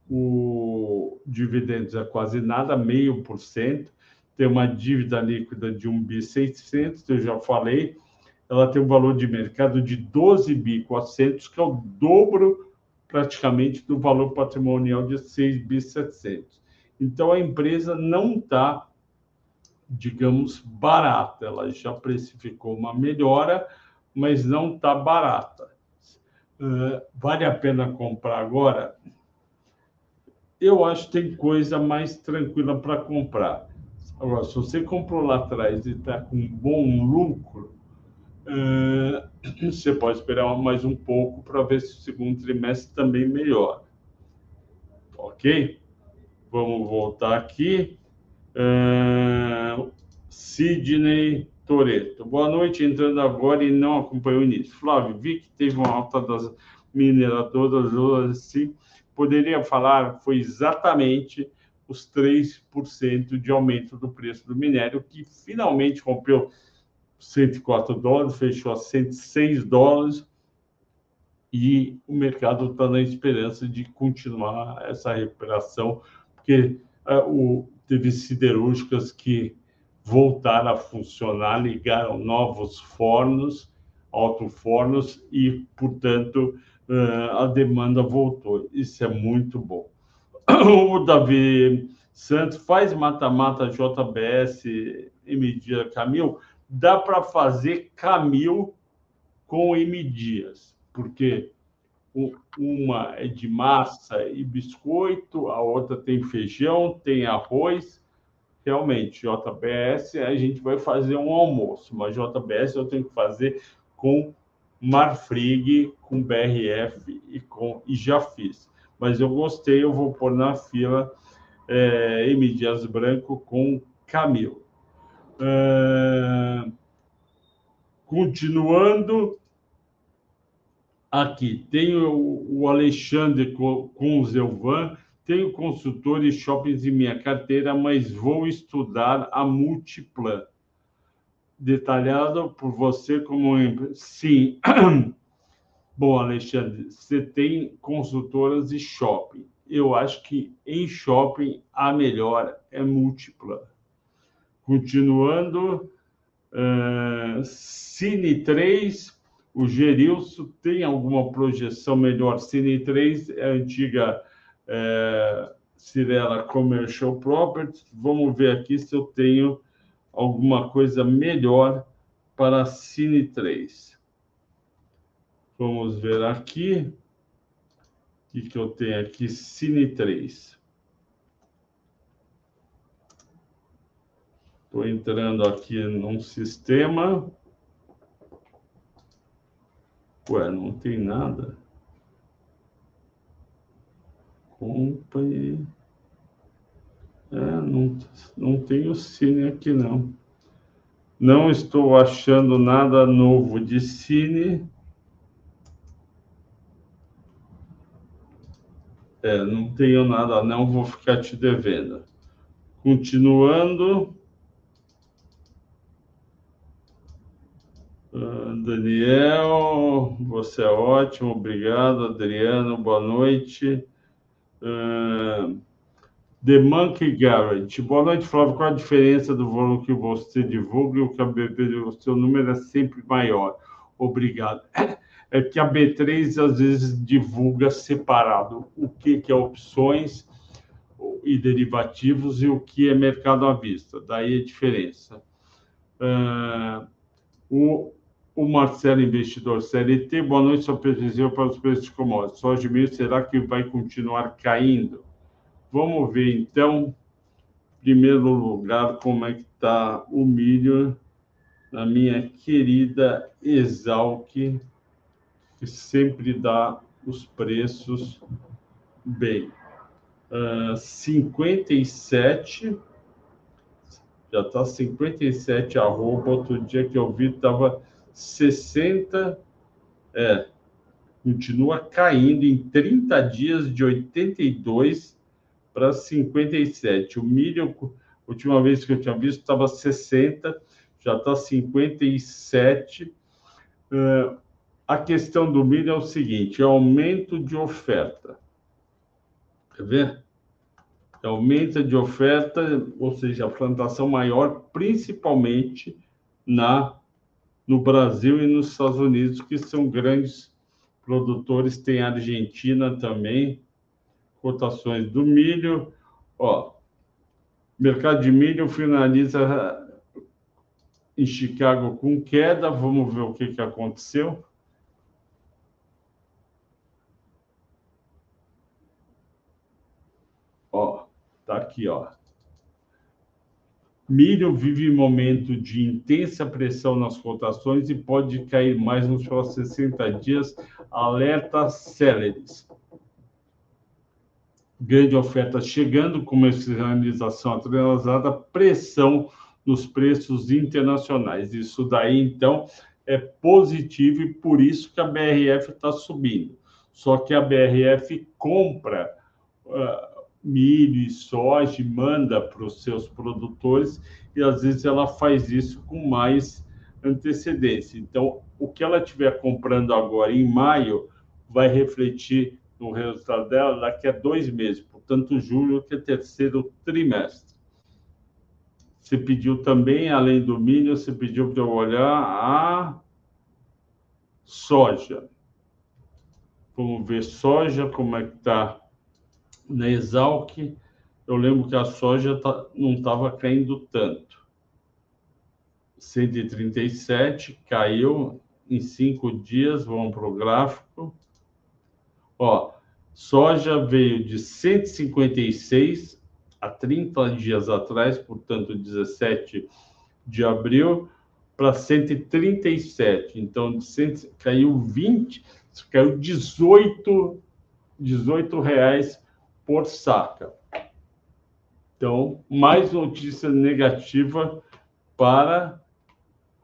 o dividendos é quase nada, meio por cento, tem uma dívida líquida de 1 bi 600, eu já falei, ela tem um valor de mercado de 12 bi 400, que é o dobro praticamente do valor patrimonial de 6 bi 700. Então a empresa não está, digamos, barata. Ela já precificou uma melhora, mas não está barata. Uh, vale a pena comprar agora? Eu acho que tem coisa mais tranquila para comprar. Agora, se você comprou lá atrás e está com bom lucro, você pode esperar mais um pouco para ver se o segundo trimestre também melhora. Ok? Vamos voltar aqui. Sidney Toreto. Boa noite, entrando agora e não acompanhou o início. Flávio, vi que teve uma alta das mineradoras, assim, poderia falar, foi exatamente os 3% de aumento do preço do minério, que finalmente rompeu 104 dólares, fechou a 106 dólares, e o mercado está na esperança de continuar essa recuperação, porque uh, o, teve siderúrgicas que voltaram a funcionar, ligaram novos fornos, autofornos, e, portanto, uh, a demanda voltou. Isso é muito bom. O Davi Santos faz mata-mata JBS e media Camil dá para fazer Camil com M Dias, porque uma é de massa e biscoito, a outra tem feijão, tem arroz. Realmente, JBS, a gente vai fazer um almoço, mas JBS eu tenho que fazer com Marfrig, com BRF e com e já fiz. Mas eu gostei, eu vou pôr na fila é, M. Dias Branco com Camilo. Uh, continuando aqui, tenho o Alexandre com o Zelvan, tenho consultores shoppings em minha carteira, mas vou estudar a Multiplan. Detalhado por você como sim. Bom, Alexandre, você tem consultoras e shopping. Eu acho que em shopping a melhor é Multiplan. Continuando, uh, Cine 3, o Gerilson tem alguma projeção melhor? Cine 3 é a antiga uh, Cirela Commercial Properties. Vamos ver aqui se eu tenho alguma coisa melhor para Cine 3. Vamos ver aqui. O que, que eu tenho aqui? Cine 3. Estou entrando aqui num sistema. Ué, não tem nada. Company. É, não, não tem o Cine aqui, não. Não estou achando nada novo de Cine. É, não tenho nada, não vou ficar te devendo. Continuando. Ah, Daniel, você é ótimo, obrigado. Adriano, boa noite. Uh, The Monkey Garage, boa noite, Flávio. Qual a diferença do volume que você divulga e o que a BB, o seu número é sempre maior? Obrigado. É que a B3 às vezes divulga separado o que, que é opções, e derivativos e o que é mercado à vista. Daí a diferença. Uh, o, o Marcelo, investidor CLT, boa noite, sua previsão para os preços de commodities. Soja de milho, será que vai continuar caindo? Vamos ver, então, em primeiro lugar, como é que está o milho na minha querida Exalc, que sempre dá os preços bem. Uh, 57, já está 57 arroba. Outro dia que eu vi estava 60, é, continua caindo em 30 dias de 82 para 57. O milho, última vez que eu tinha visto, estava 60, já está 57. Uh, a questão do milho é o seguinte: é aumento de oferta. Quer ver? É aumento de oferta, ou seja, a plantação maior, principalmente na no Brasil e nos Estados Unidos, que são grandes produtores. Tem a Argentina também, cotações do milho. Ó, mercado de milho finaliza em Chicago com queda. Vamos ver o que, que aconteceu. Ó, tá aqui, ó. Milho vive momento de intensa pressão nas cotações e pode cair mais nos próximos 60 dias. Alerta céleres. Grande oferta chegando, comercialização atrasada, pressão nos preços internacionais. Isso daí, então, é positivo e por isso que a BRF está subindo. Só que a BRF compra uh, milho e soja manda para os seus produtores e às vezes ela faz isso com mais antecedência. Então, o que ela estiver comprando agora em maio vai refletir no resultado dela daqui a dois meses, portanto, julho, que é terceiro trimestre. Você pediu também, além do milho, você pediu para eu olhar a soja. Vamos ver soja, como é que está na Exalc. Eu lembro que a soja tá, não estava caindo tanto. 137 caiu em cinco dias. Vamos para o gráfico. Ó, soja veio de 156 há 30 dias atrás, portanto, 17 de abril, para 137. Então, de 100, caiu 20, caiu 18, 18 reais por saca. Então, mais notícia negativa para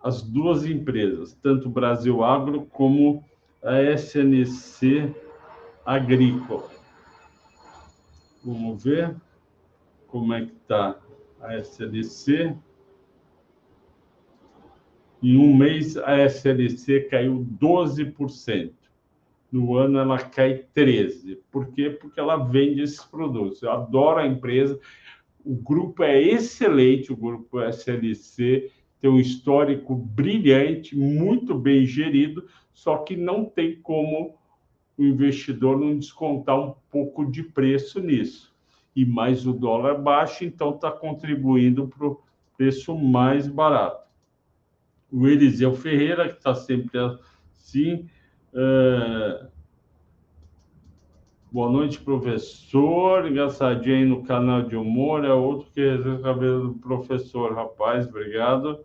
as duas empresas, tanto Brasil Agro como a SNC Agrícola. Vamos ver como é que está a SLC. Em um mês, a SLC caiu 12%. No ano, ela cai 13%. Por quê? Porque ela vende esses produtos. Eu adoro a empresa. O grupo é excelente, o grupo SLC tem um histórico brilhante, muito bem gerido, só que não tem como o investidor não descontar um pouco de preço nisso e mais o dólar baixo, então está contribuindo para o preço mais barato. O Eliseu Ferreira, que está sempre assim. É... Boa noite, professor. Engraçadinho aí no canal de humor. É outro que é cabelo do professor, rapaz. Obrigado.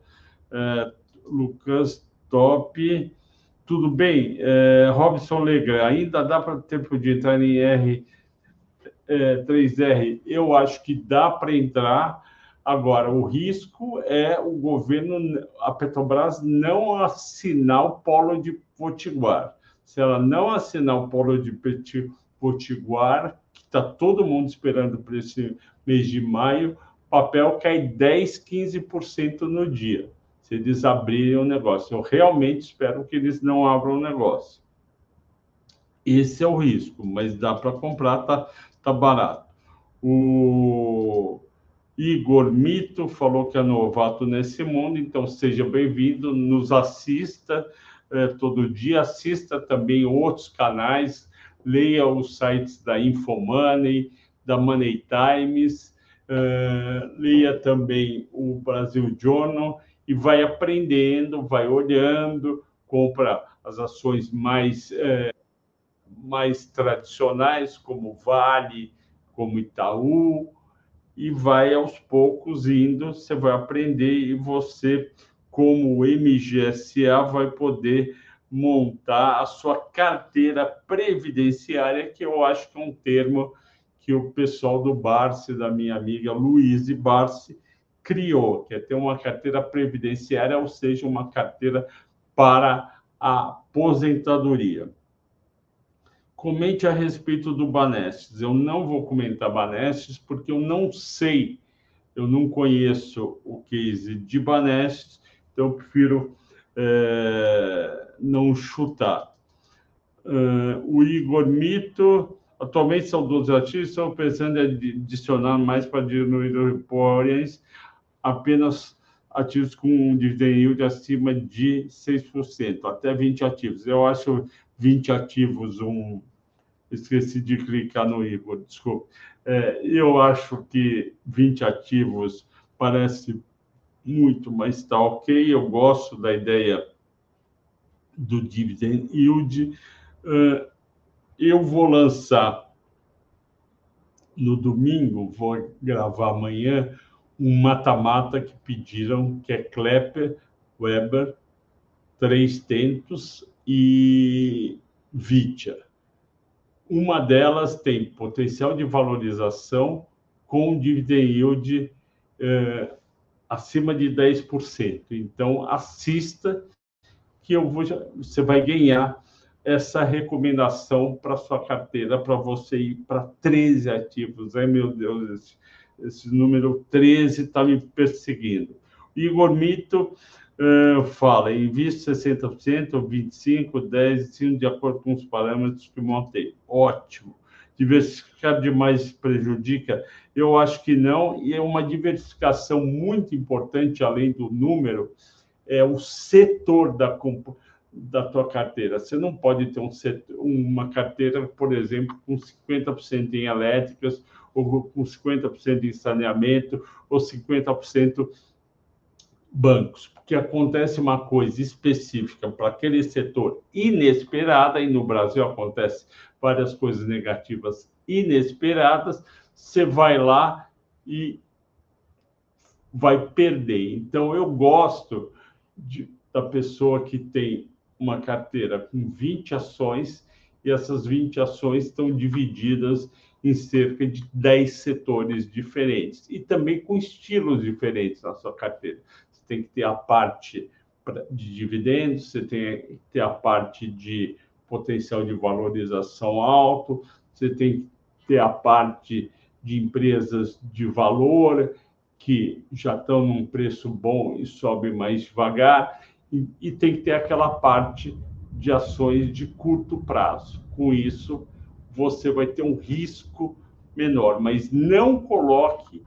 É... Lucas Top. Tudo bem? É... Robson Legra, ainda dá para tempo de entrar em R é, 3R, eu acho que dá para entrar. Agora, o risco é o governo, a Petrobras, não assinar o polo de Potiguar. Se ela não assinar o polo de Potiguar, que está todo mundo esperando para esse mês de maio, papel cai 10, 15% no dia, se eles abrirem o negócio. Eu realmente espero que eles não abram o negócio. Esse é o risco, mas dá para comprar, tá, tá barato. O Igor Mito falou que é novato nesse mundo, então seja bem-vindo, nos assista é, todo dia, assista também outros canais, leia os sites da Infomoney, da Money Times, uh, leia também o Brasil Journal e vai aprendendo, vai olhando, compra as ações mais, uh, mais tradicionais, como Vale, como Itaú, e vai aos poucos indo, você vai aprender e você, como MGSA, vai poder montar a sua carteira previdenciária, que eu acho que é um termo que o pessoal do Barsi, da minha amiga Luíse Barsi, criou, que é ter uma carteira previdenciária, ou seja, uma carteira para a aposentadoria. Comente a respeito do Banestes. Eu não vou comentar Banestes porque eu não sei, eu não conheço o case de Banestes, então eu prefiro é, não chutar. Uh, o Igor Mito, atualmente são 12 ativos, estão pensando em adicionar mais para diminuir os reportes, apenas ativos com um dividend yield acima de 6%, até 20 ativos. Eu acho 20 ativos um. Esqueci de clicar no Igor, desculpa. É, eu acho que 20 ativos parece muito, mas está ok. Eu gosto da ideia do dividend yield. Uh, eu vou lançar no domingo, vou gravar amanhã, um mata-mata que pediram, que é Klepper, Weber, Três Tentos e Vitia. Uma delas tem potencial de valorização com dividend yield eh, acima de 10%. Então, assista que eu vou, você vai ganhar essa recomendação para sua carteira, para você ir para 13 ativos. Ai, meu Deus, esse, esse número 13 está me perseguindo. Igor Mito uh, fala, invista 60%, 25%, 10%, de acordo com os parâmetros que montei. Ótimo. Diversificar demais prejudica? Eu acho que não, e é uma diversificação muito importante, além do número, é o setor da, da tua carteira. Você não pode ter um setor, uma carteira, por exemplo, com 50% em elétricas, ou com 50% em saneamento, ou 50% bancos, porque acontece uma coisa específica para aquele setor inesperada, e no Brasil acontece várias coisas negativas inesperadas, você vai lá e vai perder. Então, eu gosto de, da pessoa que tem uma carteira com 20 ações e essas 20 ações estão divididas em cerca de 10 setores diferentes e também com estilos diferentes na sua carteira. Tem que ter a parte de dividendos, você tem que ter a parte de potencial de valorização alto, você tem que ter a parte de empresas de valor que já estão num preço bom e sobe mais devagar, e, e tem que ter aquela parte de ações de curto prazo. Com isso, você vai ter um risco menor, mas não coloque.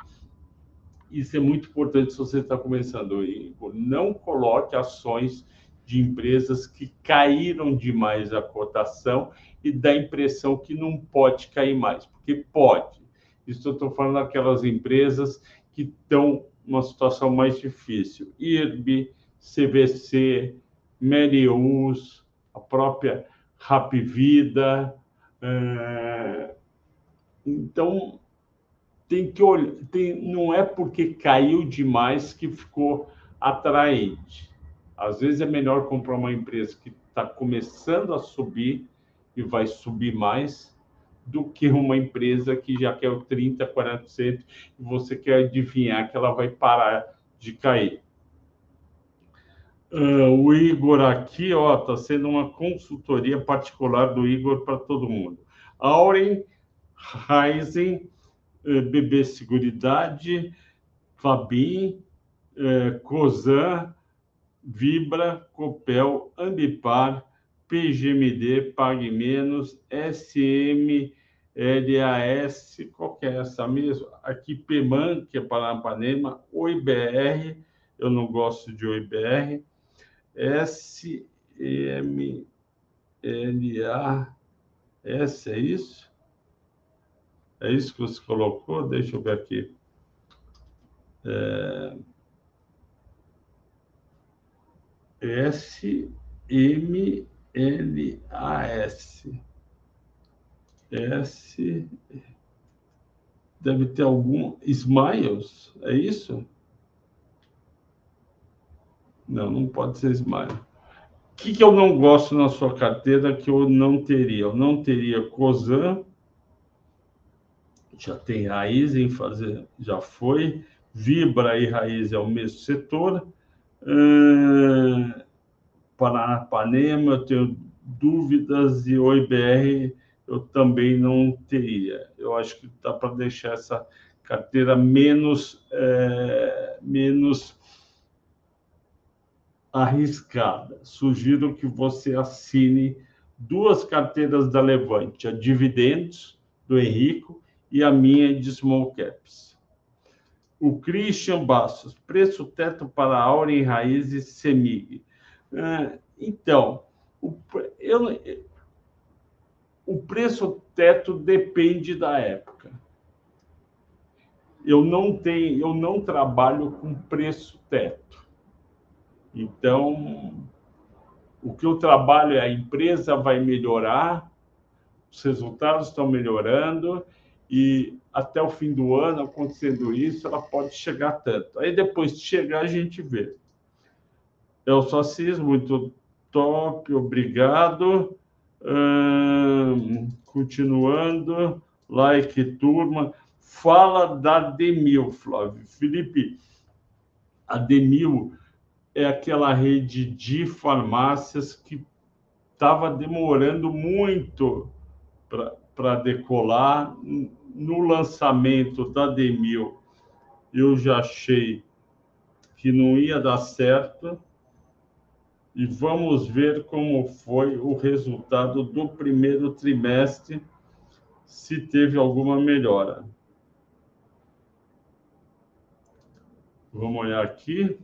Isso é muito importante se você está começando. Não coloque ações de empresas que caíram demais a cotação e dá a impressão que não pode cair mais, porque pode. Isso eu estou falando daquelas empresas que estão numa situação mais difícil. IRB, CVC, Merius, a própria Rapvida. É... Então, tem que olhar, tem, não é porque caiu demais que ficou atraente. Às vezes é melhor comprar uma empresa que está começando a subir e vai subir mais do que uma empresa que já quer o 30%, 40% e você quer adivinhar que ela vai parar de cair. Uh, o Igor aqui, ó, tá sendo uma consultoria particular do Igor para todo mundo. Auren, uh, BB Seguridade, Fabin, uh, Cosan, Vibra, Copel, Ambipar, PGMD, Pague Menos, SM, LAS, qual que é essa mesmo? Aqui, PEMAN, que é Paranapanema, OIBR, eu não gosto de OIBR, SMLA, é isso? É isso que você colocou? Deixa eu ver aqui. É... S M L A S. S deve ter algum Smiles, é isso? Não, não pode ser Smile. O que, que eu não gosto na sua carteira que eu não teria? Eu não teria COSAN, já tem raiz em fazer, já foi. Vibra e raiz é o mesmo setor. Uh, Paranapanema, eu tenho dúvidas e OIBR eu também não teria. Eu acho que dá para deixar essa carteira menos, é, menos arriscada. Sugiro que você assine duas carteiras da Levante, a Dividendos, do Henrico, e a minha de Small Caps. O Christian Bastos, preço teto para Auren Raízes Semig. Ah, então, o, eu, o preço teto depende da época. Eu não tenho, eu não trabalho com preço teto. Então, o que eu trabalho é a empresa vai melhorar, os resultados estão melhorando e até o fim do ano, acontecendo isso, ela pode chegar tanto. Aí depois de chegar, a gente vê. Eu só Assis, muito top, obrigado. Hum, continuando, like turma. Fala da Demil, Flávio. Felipe, a Demil é aquela rede de farmácias que estava demorando muito para decolar. No lançamento da Demil, eu já achei que não ia dar certo. E vamos ver como foi o resultado do primeiro trimestre, se teve alguma melhora. Vamos olhar aqui.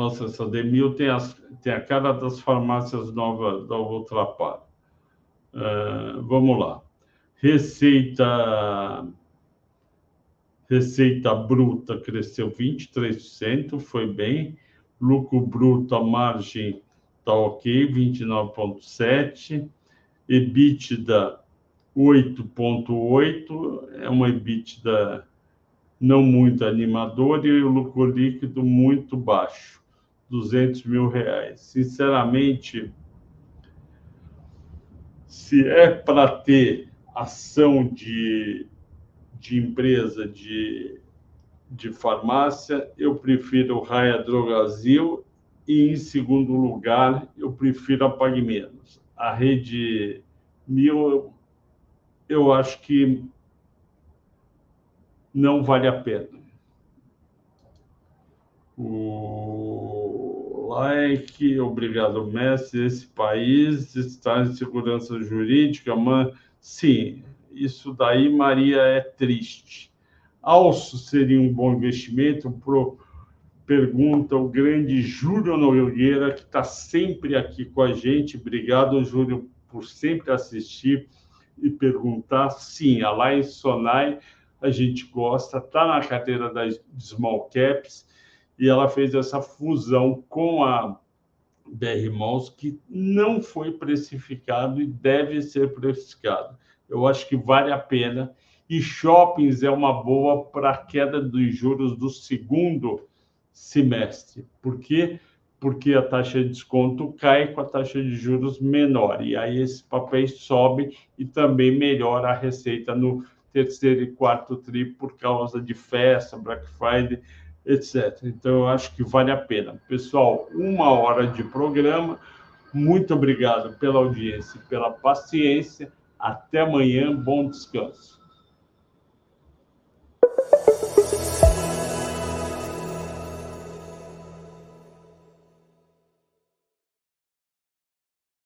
Nossa, essa Demil tem, as, tem a cara das farmácias novas da Ultrapar. Uh, vamos lá. Receita receita bruta cresceu 23%, foi bem. Lucro bruto, a margem está ok, 29,7%. EBITDA 8,8%, é uma EBITDA não muito animadora e o lucro líquido muito baixo, 200 mil reais. Sinceramente, se é para ter ação de, de empresa de, de farmácia, eu prefiro o Raia Drogazil e, em segundo lugar, eu prefiro a Pague Menos. A rede Mil, eu acho que não vale a pena. O like, obrigado, mestre. Esse país está em segurança jurídica, mas sim, isso daí, Maria, é triste. Alço seria um bom investimento? Pro, pergunta o grande Júlio Nogueira, que está sempre aqui com a gente. Obrigado, Júlio, por sempre assistir e perguntar. Sim, a Lion Sonai a gente gosta, está na carteira das Small Caps e ela fez essa fusão com a BR Malls, que não foi precificado e deve ser precificado eu acho que vale a pena. E shoppings é uma boa para a queda dos juros do segundo semestre. Por quê? Porque a taxa de desconto cai com a taxa de juros menor. E aí esses papéis sobem e também melhora a receita no terceiro e quarto tri por causa de festa, Black Friday, etc. Então eu acho que vale a pena. Pessoal, uma hora de programa. Muito obrigado pela audiência pela paciência. Até amanhã, bom descanso.